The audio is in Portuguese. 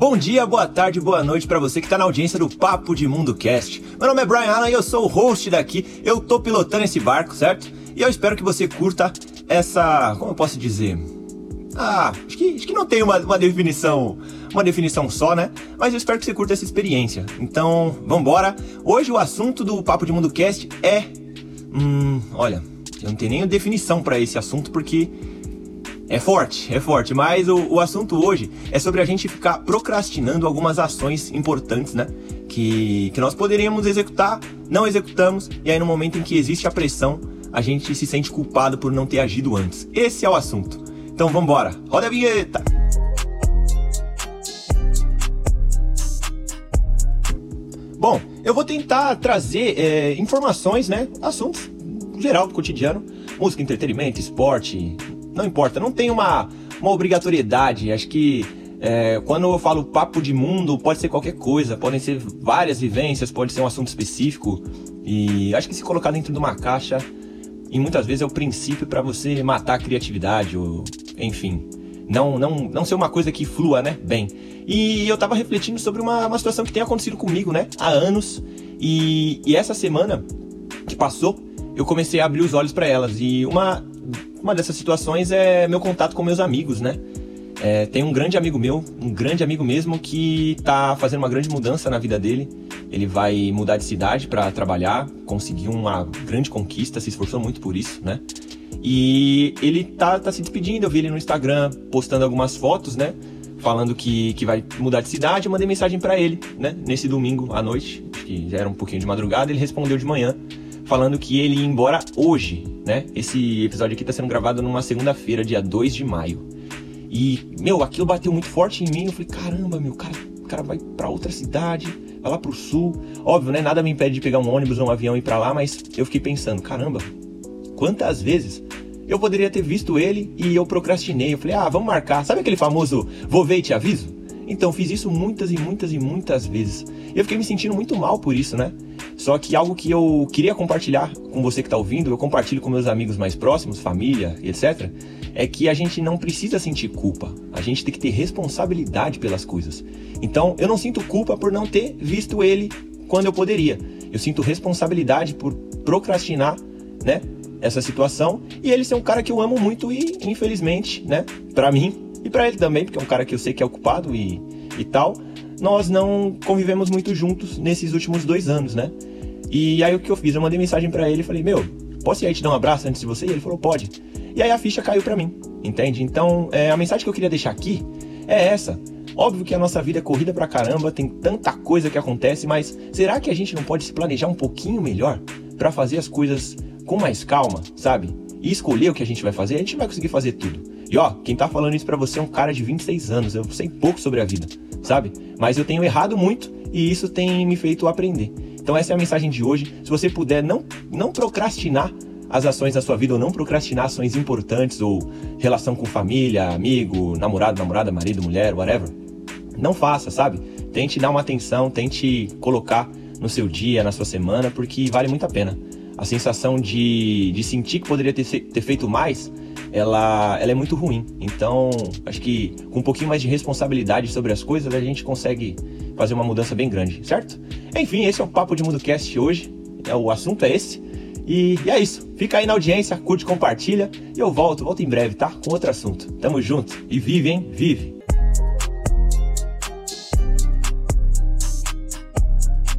Bom dia, boa tarde, boa noite para você que tá na audiência do Papo de Mundo Cast. Meu nome é Brian Allen e eu sou o host daqui. Eu tô pilotando esse barco, certo? E eu espero que você curta essa, como eu posso dizer? Ah, acho que, acho que não tem uma, uma definição, uma definição só, né? Mas eu espero que você curta essa experiência. Então, vambora. Hoje o assunto do Papo de Mundo Cast é, hum, olha, eu não tenho nem definição para esse assunto porque é forte, é forte, mas o, o assunto hoje é sobre a gente ficar procrastinando algumas ações importantes, né? Que, que nós poderíamos executar, não executamos, e aí no momento em que existe a pressão, a gente se sente culpado por não ter agido antes. Esse é o assunto. Então vamos embora, roda a vinheta! Bom, eu vou tentar trazer é, informações, né? Assuntos geral do cotidiano, música, entretenimento, esporte, não importa, não tem uma, uma obrigatoriedade. Acho que é, quando eu falo papo de mundo, pode ser qualquer coisa, podem ser várias vivências, pode ser um assunto específico. E acho que se colocar dentro de uma caixa, e muitas vezes é o princípio para você matar a criatividade, ou enfim. Não, não, não ser uma coisa que flua, né? Bem. E eu tava refletindo sobre uma, uma situação que tem acontecido comigo, né? Há anos. E, e essa semana que passou, eu comecei a abrir os olhos para elas. E uma uma dessas situações é meu contato com meus amigos, né? É, tem um grande amigo meu, um grande amigo mesmo, que tá fazendo uma grande mudança na vida dele. Ele vai mudar de cidade para trabalhar, conseguiu uma grande conquista, se esforçou muito por isso, né? E ele tá, tá se despedindo, eu vi ele no Instagram postando algumas fotos, né? Falando que, que vai mudar de cidade, eu mandei mensagem para ele, né? Nesse domingo à noite, que já era um pouquinho de madrugada, ele respondeu de manhã falando que ele ia embora hoje, né? Esse episódio aqui tá sendo gravado numa segunda-feira, dia 2 de maio. E, meu, aquilo bateu muito forte em mim. Eu falei, caramba, meu, cara, o cara vai para outra cidade, vai lá pro sul. Óbvio, né? Nada me impede de pegar um ônibus ou um avião e ir pra lá, mas eu fiquei pensando, caramba, quantas vezes eu poderia ter visto ele e eu procrastinei. Eu falei, ah, vamos marcar. Sabe aquele famoso vou ver e te aviso? Então, fiz isso muitas e muitas e muitas vezes. E eu fiquei me sentindo muito mal por isso, né? Só que algo que eu queria compartilhar com você que está ouvindo, eu compartilho com meus amigos mais próximos, família, etc., é que a gente não precisa sentir culpa. A gente tem que ter responsabilidade pelas coisas. Então, eu não sinto culpa por não ter visto ele quando eu poderia. Eu sinto responsabilidade por procrastinar, né? Essa situação e ele ser um cara que eu amo muito e, infelizmente, né? Para mim e para ele também, porque é um cara que eu sei que é ocupado e, e tal nós não convivemos muito juntos nesses últimos dois anos, né? E aí o que eu fiz? Eu mandei mensagem para ele e falei, meu, posso ir aí te dar um abraço antes de você? E ele falou, pode. E aí a ficha caiu para mim, entende? Então, é, a mensagem que eu queria deixar aqui é essa. Óbvio que a nossa vida é corrida pra caramba, tem tanta coisa que acontece, mas será que a gente não pode se planejar um pouquinho melhor para fazer as coisas com mais calma, sabe? E escolher o que a gente vai fazer? A gente vai conseguir fazer tudo. E ó, quem tá falando isso para você é um cara de 26 anos, eu sei pouco sobre a vida, sabe? Mas eu tenho errado muito e isso tem me feito aprender. Então essa é a mensagem de hoje. Se você puder não, não procrastinar as ações da sua vida ou não procrastinar ações importantes ou relação com família, amigo, namorado, namorada, marido, mulher, whatever, não faça, sabe? Tente dar uma atenção, tente colocar no seu dia, na sua semana, porque vale muito a pena. A sensação de, de sentir que poderia ter, ter feito mais, ela, ela é muito ruim. Então, acho que com um pouquinho mais de responsabilidade sobre as coisas, a gente consegue fazer uma mudança bem grande, certo? Enfim, esse é o Papo de Mundo Cast hoje. É, o assunto é esse. E, e, é isso. Fica aí na audiência, curte, compartilha. E eu volto, volto em breve, tá? Com outro assunto. Tamo junto. E vive, hein? Vive.